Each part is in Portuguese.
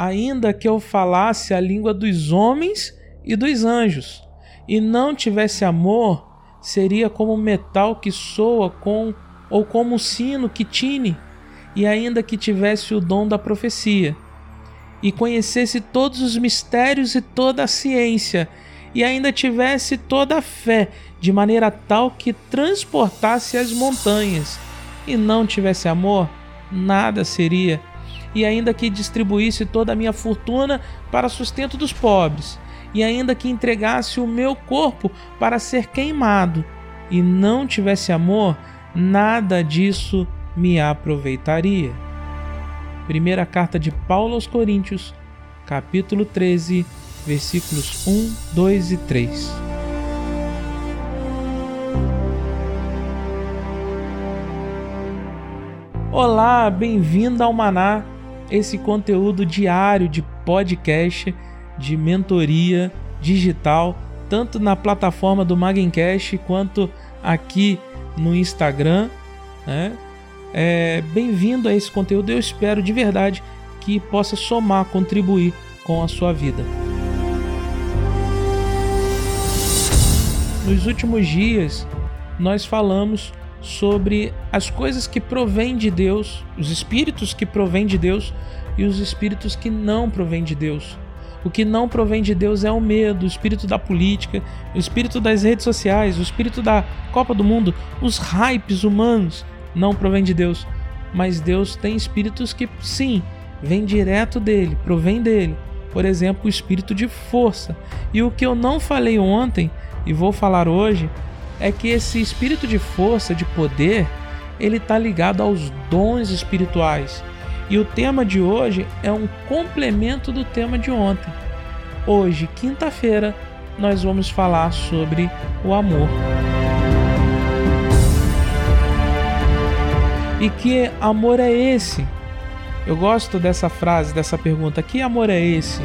ainda que eu falasse a língua dos homens e dos anjos, e não tivesse amor, seria como metal que soa com ou como sino que tine, e ainda que tivesse o dom da profecia, e conhecesse todos os mistérios e toda a ciência, e ainda tivesse toda a fé, de maneira tal que transportasse as montanhas, e não tivesse amor, nada seria. E ainda que distribuísse toda a minha fortuna para sustento dos pobres, e ainda que entregasse o meu corpo para ser queimado, e não tivesse amor, nada disso me aproveitaria. Primeira carta de Paulo aos Coríntios, capítulo 13, versículos 1, 2 e 3. Olá, bem-vindo ao Maná, esse conteúdo diário de podcast, de mentoria digital, tanto na plataforma do Magencast quanto aqui no Instagram. Né? É, Bem-vindo a esse conteúdo, eu espero de verdade que possa somar, contribuir com a sua vida. Nos últimos dias, nós falamos sobre as coisas que provêm de Deus, os espíritos que provêm de Deus e os espíritos que não provêm de Deus. O que não provém de Deus é o medo, o espírito da política, o espírito das redes sociais, o espírito da Copa do Mundo, os hypes humanos não provém de Deus. Mas Deus tem espíritos que, sim, vêm direto dele, provém dele. Por exemplo, o espírito de força. E o que eu não falei ontem e vou falar hoje é que esse espírito de força, de poder, ele está ligado aos dons espirituais. E o tema de hoje é um complemento do tema de ontem. Hoje, quinta-feira, nós vamos falar sobre o amor. E que amor é esse? Eu gosto dessa frase, dessa pergunta: que amor é esse?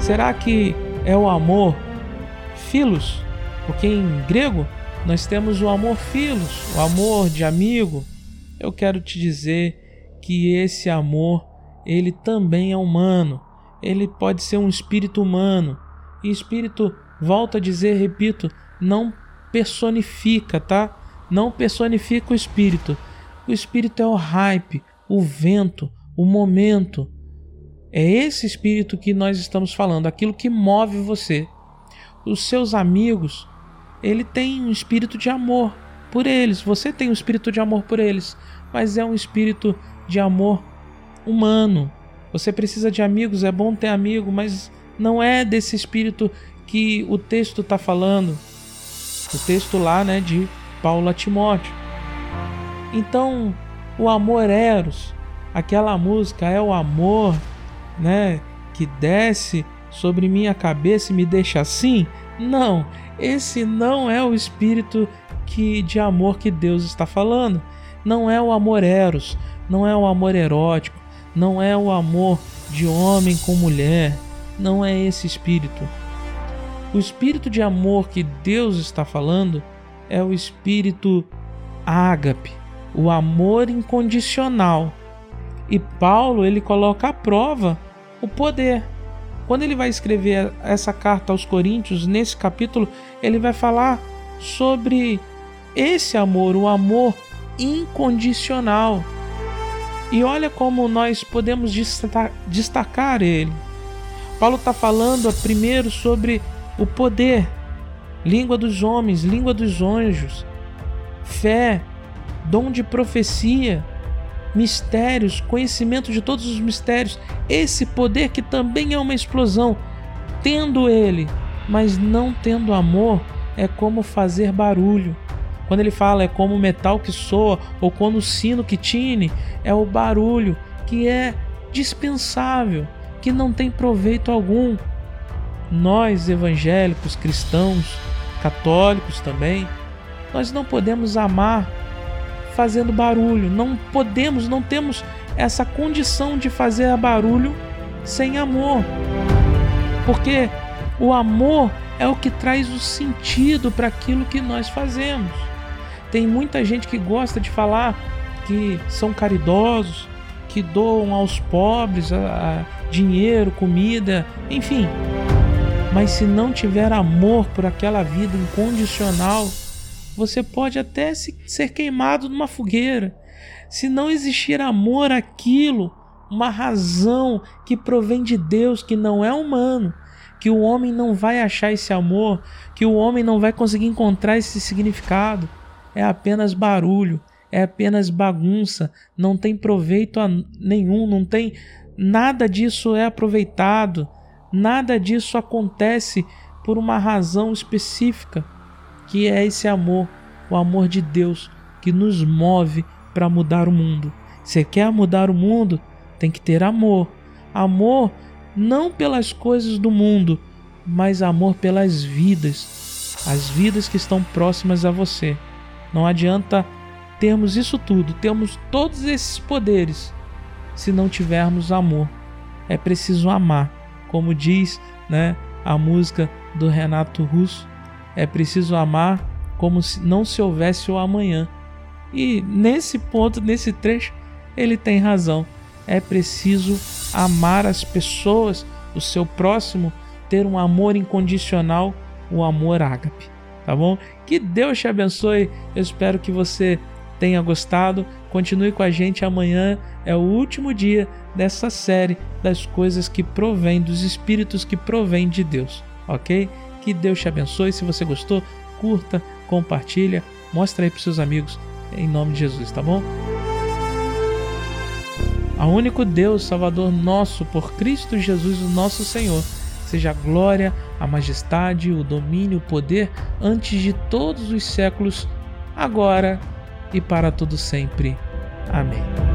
Será que é o amor filos? Porque em grego nós temos o amor filos, o amor de amigo. Eu quero te dizer que esse amor, ele também é humano. Ele pode ser um espírito humano. E espírito, volto a dizer, repito, não personifica, tá? Não personifica o espírito. O espírito é o hype, o vento, o momento. É esse espírito que nós estamos falando, aquilo que move você os seus amigos, ele tem um espírito de amor por eles. Você tem um espírito de amor por eles, mas é um espírito de amor humano. Você precisa de amigos, é bom ter amigo, mas não é desse espírito que o texto está falando. O texto lá, né, de Paulo a Timóteo. Então, o amor eros, aquela música é o amor, né, que desce sobre minha cabeça e me deixa assim? Não, esse não é o espírito que de amor que Deus está falando. Não é o amor eros, não é o amor erótico, não é o amor de homem com mulher, não é esse espírito. O espírito de amor que Deus está falando é o espírito ágape, o amor incondicional. E Paulo ele coloca à prova o poder. Quando ele vai escrever essa carta aos Coríntios, nesse capítulo, ele vai falar sobre esse amor, o amor incondicional. E olha como nós podemos destacar ele. Paulo está falando primeiro sobre o poder, língua dos homens, língua dos anjos, fé, dom de profecia, mistérios, conhecimento de todos os mistérios, esse poder que também é uma explosão. Tendo ele, mas não tendo amor, é como fazer barulho. Quando ele fala é como o metal que soa ou como o sino que tine, é o barulho que é dispensável, que não tem proveito algum. Nós evangélicos, cristãos, católicos também, nós não podemos amar fazendo barulho. Não podemos, não temos essa condição de fazer barulho sem amor. Porque o amor é o que traz o sentido para aquilo que nós fazemos. Tem muita gente que gosta de falar que são caridosos, que doam aos pobres a, a dinheiro, comida, enfim. Mas se não tiver amor por aquela vida incondicional, você pode até se, ser queimado numa fogueira. Se não existir amor àquilo, uma razão que provém de Deus, que não é humano, que o homem não vai achar esse amor, que o homem não vai conseguir encontrar esse significado, é apenas barulho, é apenas bagunça, não tem proveito nenhum, não tem nada disso é aproveitado, nada disso acontece por uma razão específica, que é esse amor, o amor de Deus que nos move para mudar o mundo. Você quer mudar o mundo? Tem que ter amor. Amor não pelas coisas do mundo, mas amor pelas vidas, as vidas que estão próximas a você. Não adianta termos isso tudo, termos todos esses poderes, se não tivermos amor. É preciso amar, como diz, né, a música do Renato Russo, é preciso amar como se não se houvesse o amanhã. E nesse ponto, nesse trecho, ele tem razão. É preciso amar as pessoas, o seu próximo, ter um amor incondicional, o amor ágape tá bom? Que Deus te abençoe. Eu espero que você tenha gostado. Continue com a gente amanhã. É o último dia dessa série das coisas que provém dos espíritos que provém de Deus, ok? Que Deus te abençoe. Se você gostou, curta, compartilha, mostra aí para seus amigos em nome de Jesus, tá bom? A único Deus, Salvador nosso, por Cristo Jesus, o nosso Senhor seja a glória, a majestade, o domínio, o poder antes de todos os séculos, agora e para todo sempre. Amém.